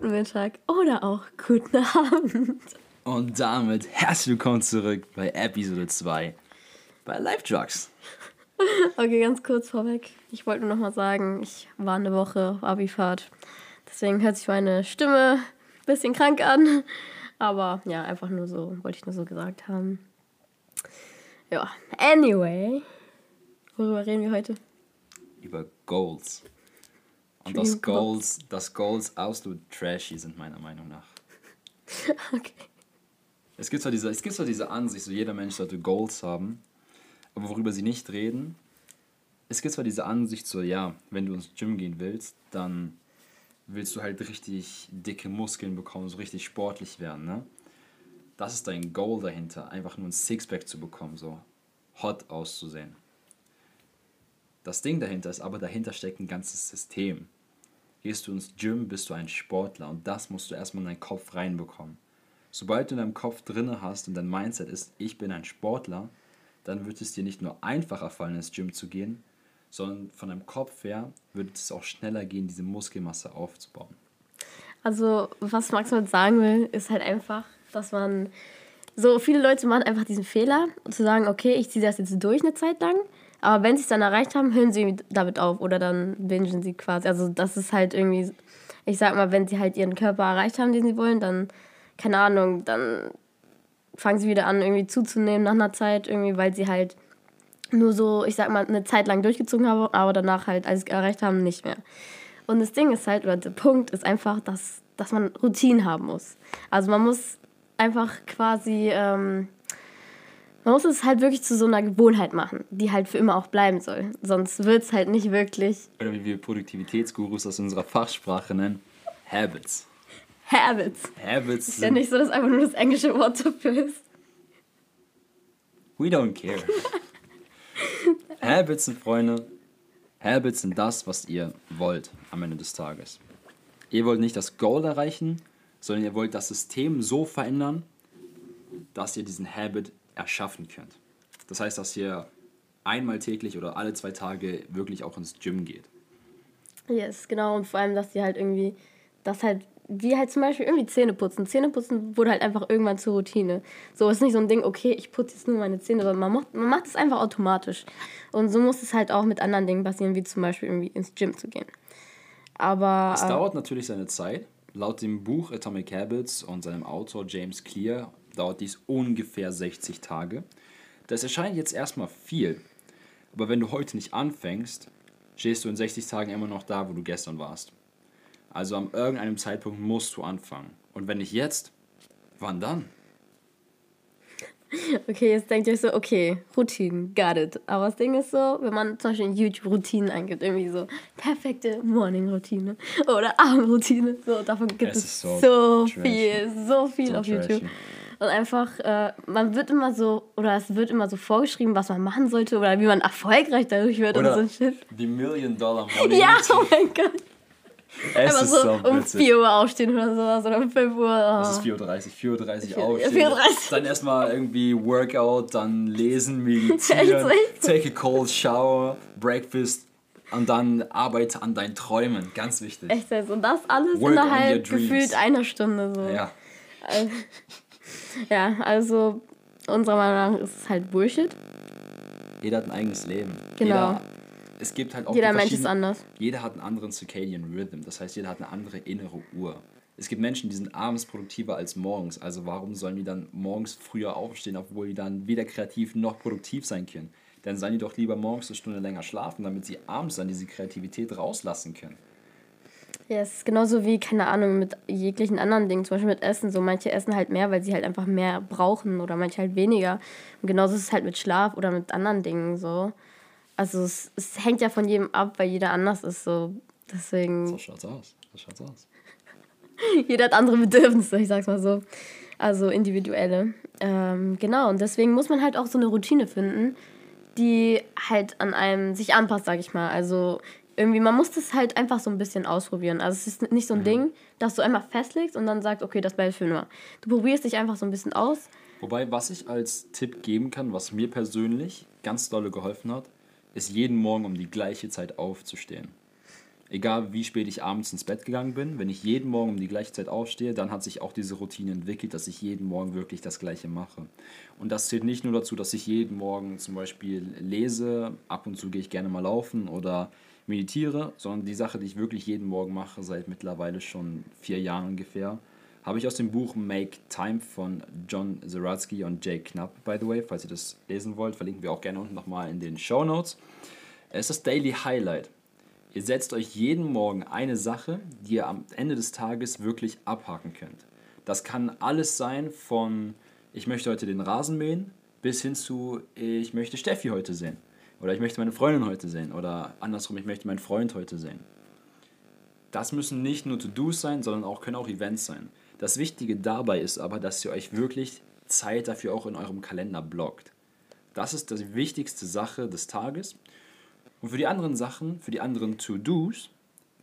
guten Mittag oder auch guten Abend. Und damit herzlich willkommen zurück bei Episode 2 bei Live Drugs. Okay, ganz kurz vorweg. Ich wollte nur noch mal sagen, ich war eine Woche auf Abifahrt. Deswegen hört sich meine Stimme ein bisschen krank an. Aber ja, einfach nur so, wollte ich nur so gesagt haben. Ja, anyway. Worüber reden wir heute? Über Goals. Und das Goals, das Goals absolut trashy sind meiner Meinung nach. Okay. Es gibt zwar diese, es gibt zwar diese Ansicht, so jeder Mensch sollte Goals haben, aber worüber sie nicht reden, es gibt zwar diese Ansicht, so ja, wenn du ins Gym gehen willst, dann willst du halt richtig dicke Muskeln bekommen, so richtig sportlich werden, ne? Das ist dein Goal dahinter, einfach nur ein Sixpack zu bekommen, so hot auszusehen. Das Ding dahinter ist aber, dahinter steckt ein ganzes System. Gehst du ins Gym, bist du ein Sportler und das musst du erstmal in deinen Kopf reinbekommen. Sobald du in deinem Kopf drinne hast und dein Mindset ist, ich bin ein Sportler, dann wird es dir nicht nur einfacher fallen, ins Gym zu gehen, sondern von deinem Kopf her wird es auch schneller gehen, diese Muskelmasse aufzubauen. Also, was Max damit sagen will, ist halt einfach, dass man. So, viele Leute machen einfach diesen Fehler, zu sagen, okay, ich ziehe das jetzt durch eine Zeit lang, aber wenn sie es dann erreicht haben, hören sie damit auf oder dann bingen sie quasi. Also, das ist halt irgendwie, ich sag mal, wenn sie halt ihren Körper erreicht haben, den sie wollen, dann, keine Ahnung, dann fangen sie wieder an, irgendwie zuzunehmen nach einer Zeit, irgendwie, weil sie halt nur so, ich sag mal, eine Zeit lang durchgezogen haben, aber danach halt, als sie es erreicht haben, nicht mehr. Und das Ding ist halt, oder der Punkt ist einfach, dass, dass man Routinen haben muss. Also man muss einfach quasi, ähm, man muss es halt wirklich zu so einer Gewohnheit machen, die halt für immer auch bleiben soll. Sonst wird es halt nicht wirklich. Oder wie wir Produktivitätsgurus aus unserer Fachsprache nennen, Habits. Habits. Habits Ist ja nicht so, dass einfach nur das englische Wort dafür ist. We don't care. Habits sind Freunde. Habits sind das, was ihr wollt am Ende des Tages. Ihr wollt nicht das Goal erreichen, sondern ihr wollt das System so verändern, dass ihr diesen Habit erschaffen könnt. Das heißt, dass ihr einmal täglich oder alle zwei Tage wirklich auch ins Gym geht. Yes, genau. Und vor allem, dass die halt irgendwie, das halt, wie halt zum Beispiel irgendwie Zähne putzen. Zähne putzen wurde halt einfach irgendwann zur Routine. So ist nicht so ein Ding, okay, ich putze jetzt nur meine Zähne, sondern man macht, man macht es einfach automatisch. Und so muss es halt auch mit anderen Dingen passieren, wie zum Beispiel irgendwie ins Gym zu gehen. Aber. Es äh, dauert natürlich seine Zeit. Laut dem Buch Atomic Habits und seinem Autor James Clear dauert dies ungefähr 60 Tage. Das erscheint jetzt erstmal viel, aber wenn du heute nicht anfängst, stehst du in 60 Tagen immer noch da, wo du gestern warst. Also an irgendeinem Zeitpunkt musst du anfangen. Und wenn nicht jetzt, wann dann? Okay, jetzt denkt ihr euch so, okay, Routinen, got it. Aber das Ding ist so, wenn man zum Beispiel in YouTube Routinen eingibt, irgendwie so perfekte Morning-Routine oder Abendroutine, so, davon gibt Es es, so so, viel, so viel So auf YouTube. trashy. Und einfach, äh, man wird immer so, oder es wird immer so vorgeschrieben, was man machen sollte oder wie man erfolgreich dadurch wird und so ein Shit. die Million Dollar Money. Ja, oh mein Gott. Es Einfach ist so, so, um witzig. 4 Uhr aufstehen oder sowas oder um 5 Uhr. Oh. Das ist 4.30 Uhr, 4.30 Uhr aufstehen. 4:30. Dann erstmal irgendwie Workout, dann lesen, meditieren, take a cold shower, breakfast und dann arbeite an deinen Träumen. Ganz wichtig. Echt jetzt. Und das alles Work innerhalb gefühlt einer Stunde. So. Ja. Ja, also unserer Meinung nach ist es halt Bullshit. Jeder hat ein eigenes Leben. Genau. Jeder, es gibt halt auch Jeder Mensch ist anders. Jeder hat einen anderen Circadian Rhythm. Das heißt, jeder hat eine andere innere Uhr. Es gibt Menschen, die sind abends produktiver als morgens. Also warum sollen die dann morgens früher aufstehen, obwohl die dann weder kreativ noch produktiv sein können? Dann sollen die doch lieber morgens eine Stunde länger schlafen, damit sie abends dann diese Kreativität rauslassen können. Ja, es ist genauso wie, keine Ahnung, mit jeglichen anderen Dingen, zum Beispiel mit Essen. So manche essen halt mehr, weil sie halt einfach mehr brauchen oder manche halt weniger. Und genauso ist es halt mit Schlaf oder mit anderen Dingen so. Also es, es hängt ja von jedem ab, weil jeder anders ist so. Deswegen. So schaut's aus. So schaut's aus. Jeder hat andere Bedürfnisse, ich sag's mal so. Also individuelle. Ähm, genau, und deswegen muss man halt auch so eine Routine finden, die halt an einem sich anpasst, sag ich mal. Also irgendwie, man muss das halt einfach so ein bisschen ausprobieren. Also es ist nicht so ein Ding, dass du einmal festlegst und dann sagst, okay, das bleibt für immer. Du probierst dich einfach so ein bisschen aus. Wobei, was ich als Tipp geben kann, was mir persönlich ganz dolle geholfen hat, ist jeden Morgen um die gleiche Zeit aufzustehen. Egal wie spät ich abends ins Bett gegangen bin, wenn ich jeden Morgen um die gleiche Zeit aufstehe, dann hat sich auch diese Routine entwickelt, dass ich jeden Morgen wirklich das Gleiche mache. Und das zählt nicht nur dazu, dass ich jeden Morgen zum Beispiel lese, ab und zu gehe ich gerne mal laufen oder meditiere, sondern die Sache, die ich wirklich jeden Morgen mache, seit mittlerweile schon vier Jahren ungefähr, habe ich aus dem Buch Make Time von John Zeratsky und Jay Knapp, by the way, falls ihr das lesen wollt, verlinken wir auch gerne unten nochmal in den Show Notes. Es ist das Daily Highlight. Ihr setzt euch jeden Morgen eine Sache, die ihr am Ende des Tages wirklich abhaken könnt. Das kann alles sein von ich möchte heute den Rasen mähen bis hin zu ich möchte Steffi heute sehen oder ich möchte meine Freundin heute sehen oder andersrum ich möchte meinen Freund heute sehen. Das müssen nicht nur To-Dos sein, sondern auch können auch Events sein. Das Wichtige dabei ist aber, dass ihr euch wirklich Zeit dafür auch in eurem Kalender blockt. Das ist die wichtigste Sache des Tages. Und für die anderen Sachen, für die anderen To-Dos,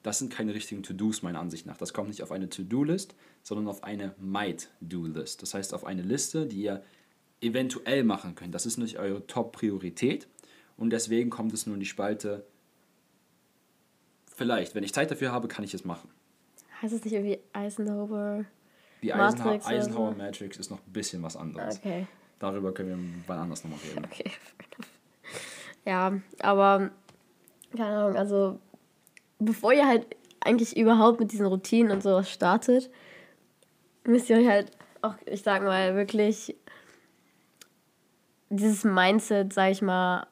das sind keine richtigen To-Dos meiner Ansicht nach. Das kommt nicht auf eine To-Do-List, sondern auf eine Might-Do-List. Das heißt auf eine Liste, die ihr eventuell machen könnt. Das ist nicht eure Top-Priorität und deswegen kommt es nur in die Spalte vielleicht, wenn ich Zeit dafür habe, kann ich es machen. Heißt es nicht irgendwie Eisenhower? Die Eisenhower, Eisenhower so? Matrix ist noch ein bisschen was anderes. Okay. Darüber können wir wann anders nochmal reden. Okay, Ja, aber keine Ahnung, also bevor ihr halt eigentlich überhaupt mit diesen Routinen und sowas startet, müsst ihr euch halt auch, ich sag mal, wirklich dieses Mindset, sag ich mal,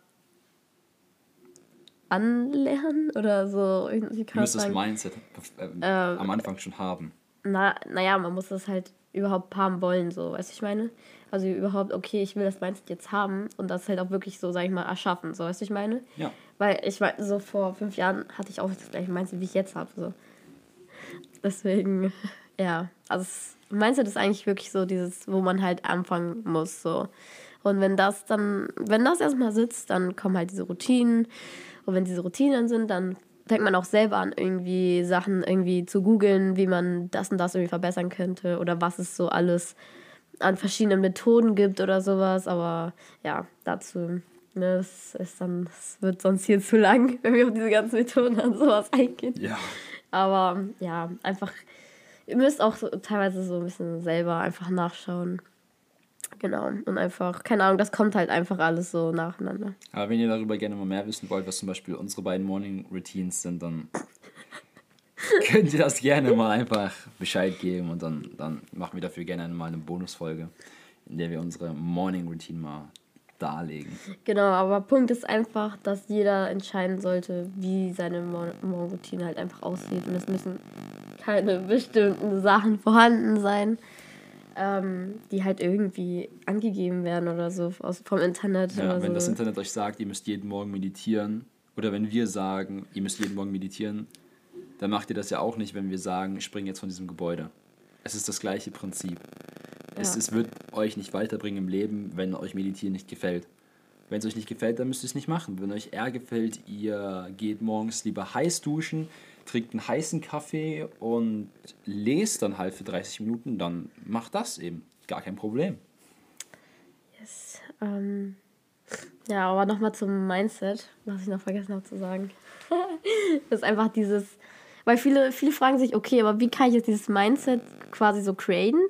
anlernen oder so. Kann müsst das Mindset äh, äh, am Anfang schon haben. Na, naja, man muss das halt überhaupt haben wollen, so, weißt du, ich meine? Also überhaupt, okay, ich will das Mindset jetzt haben und das halt auch wirklich so, sag ich mal, erschaffen, so, weißt du, ich meine? Ja. Weil ich meine, so vor fünf Jahren hatte ich auch das gleiche Mindset, wie ich jetzt habe, so. Deswegen, ja, also das Mindset ist eigentlich wirklich so dieses, wo man halt anfangen muss, so. Und wenn das dann, wenn das erstmal sitzt, dann kommen halt diese Routinen und wenn diese Routinen sind, dann fängt man auch selber an, irgendwie Sachen irgendwie zu googeln, wie man das und das irgendwie verbessern könnte oder was es so alles an verschiedenen Methoden gibt oder sowas. Aber ja, dazu, ne, das ist dann, das wird sonst hier zu lang, wenn wir auf diese ganzen Methoden und sowas eingehen. Ja. Aber ja, einfach, ihr müsst auch so, teilweise so ein bisschen selber einfach nachschauen. Genau. Und einfach, keine Ahnung, das kommt halt einfach alles so nacheinander. Aber wenn ihr darüber gerne mal mehr wissen wollt, was zum Beispiel unsere beiden Morning Routines sind, dann könnt ihr das gerne mal einfach Bescheid geben und dann, dann machen wir dafür gerne mal eine Bonusfolge, in der wir unsere Morning Routine mal darlegen. Genau, aber Punkt ist einfach, dass jeder entscheiden sollte, wie seine Morning Routine halt einfach aussieht. Und es müssen keine bestimmten Sachen vorhanden sein ähm, die halt irgendwie angegeben werden oder so aus, vom Internet. Ja, wenn so. das Internet euch sagt, ihr müsst jeden Morgen meditieren, oder wenn wir sagen, ihr müsst jeden Morgen meditieren, dann macht ihr das ja auch nicht, wenn wir sagen, spring jetzt von diesem Gebäude. Es ist das gleiche Prinzip. Ja. Es, es wird euch nicht weiterbringen im Leben, wenn euch Meditieren nicht gefällt. Wenn es euch nicht gefällt, dann müsst ihr es nicht machen. Wenn euch eher gefällt, ihr geht morgens lieber heiß duschen, trinkt einen heißen Kaffee und lest dann halt für 30 Minuten, dann macht das eben. Gar kein Problem. Yes. Ähm, ja, aber nochmal zum Mindset, was ich noch vergessen habe zu sagen. das ist einfach dieses, weil viele, viele fragen sich, okay, aber wie kann ich jetzt dieses Mindset quasi so createn?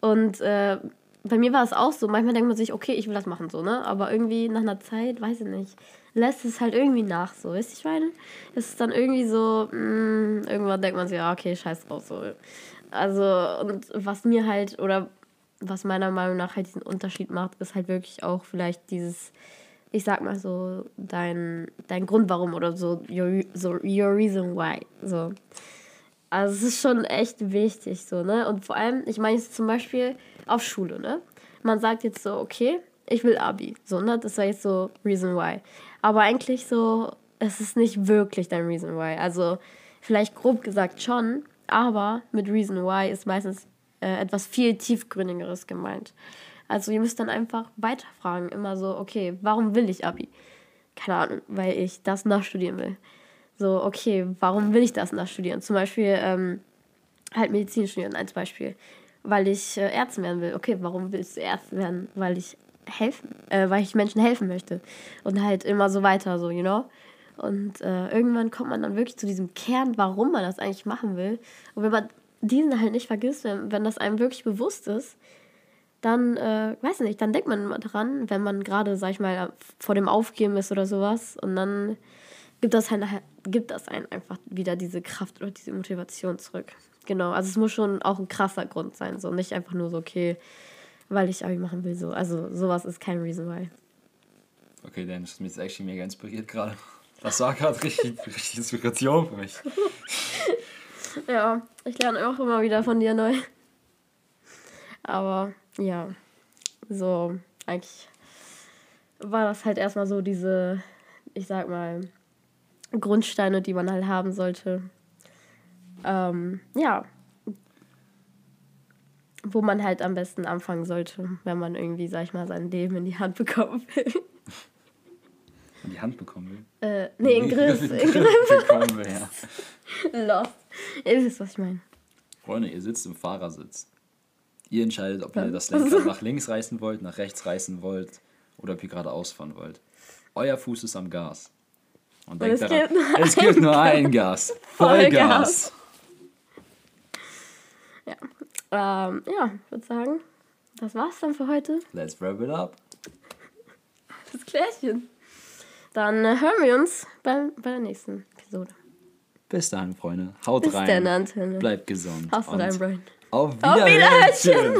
Und äh, bei mir war es auch so, manchmal denkt man sich, okay, ich will das machen, so, ne? Aber irgendwie nach einer Zeit, weiß ich nicht, lässt es halt irgendwie nach, so, weißt du, ich meine? Es ist dann irgendwie so, mh, mm, irgendwann denkt man sich, ja, okay, scheiß drauf, so. Also, und was mir halt, oder was meiner Meinung nach halt diesen Unterschied macht, ist halt wirklich auch vielleicht dieses, ich sag mal so, dein, dein Grund warum oder so, your, so, your reason why, so. Also es ist schon echt wichtig, so, ne? Und vor allem, ich meine jetzt zum Beispiel auf Schule, ne? Man sagt jetzt so, okay, ich will Abi, so, ne? Das war jetzt so Reason Why. Aber eigentlich so, es ist nicht wirklich dein Reason Why. Also vielleicht grob gesagt schon, aber mit Reason Why ist meistens äh, etwas viel tiefgründigeres gemeint. Also ihr müsst dann einfach weiterfragen, immer so, okay, warum will ich Abi? Keine Ahnung, weil ich das nachstudieren will. So, okay, warum will ich das nachstudieren? Zum Beispiel ähm, halt Medizin studieren als Beispiel. Weil ich äh, Ärztin werden will. Okay, warum willst du Ärztin werden? Weil ich helfen, äh, weil ich Menschen helfen möchte. Und halt immer so weiter, so, you know? Und äh, irgendwann kommt man dann wirklich zu diesem Kern, warum man das eigentlich machen will. Und wenn man diesen halt nicht vergisst, wenn, wenn das einem wirklich bewusst ist, dann, äh, weiß nicht, dann denkt man immer dran, wenn man gerade, sag ich mal, vor dem Aufgeben ist oder sowas. Und dann gibt das, halt, gibt das einen einfach wieder diese Kraft oder diese Motivation zurück. Genau, also es muss schon auch ein krasser Grund sein, so nicht einfach nur so, okay, weil ich Abi machen will, so. Also sowas ist kein Reason why. Okay, Dan, das ist mir jetzt actually mega inspiriert gerade. Das war gerade richtig, richtig Inspiration für mich. ja, ich lerne auch immer wieder von dir neu. Aber ja, so eigentlich war das halt erstmal so diese, ich sag mal, Grundsteine, die man halt haben sollte. Ähm, ja. Wo man halt am besten anfangen sollte, wenn man irgendwie, sag ich mal, sein Leben in die Hand bekommen will. In die Hand bekommen will? Äh, nee, in Griff. In Griff bekommen will, ja. Lost. Ihr wisst, was ich meine. Freunde, ihr sitzt im Fahrersitz. Ihr entscheidet, ob ihr das Lenkrad nach links reißen wollt, nach rechts reißen wollt oder ob ihr geradeaus fahren wollt. Euer Fuß ist am Gas. Und denkt daran, es gibt nur ein Gas. Vollgas. Ja. Ähm, ja, ich würde sagen, das war's dann für heute. Let's wrap it up. Das Klärchen. Dann äh, hören wir uns bei, bei der nächsten Episode. Bis dann, Freunde. Haut Bis rein. Dann, Antenne. Bleibt gesund. Hast du dein Brain. Auf Wiedersehen. Auf Wiedersehen.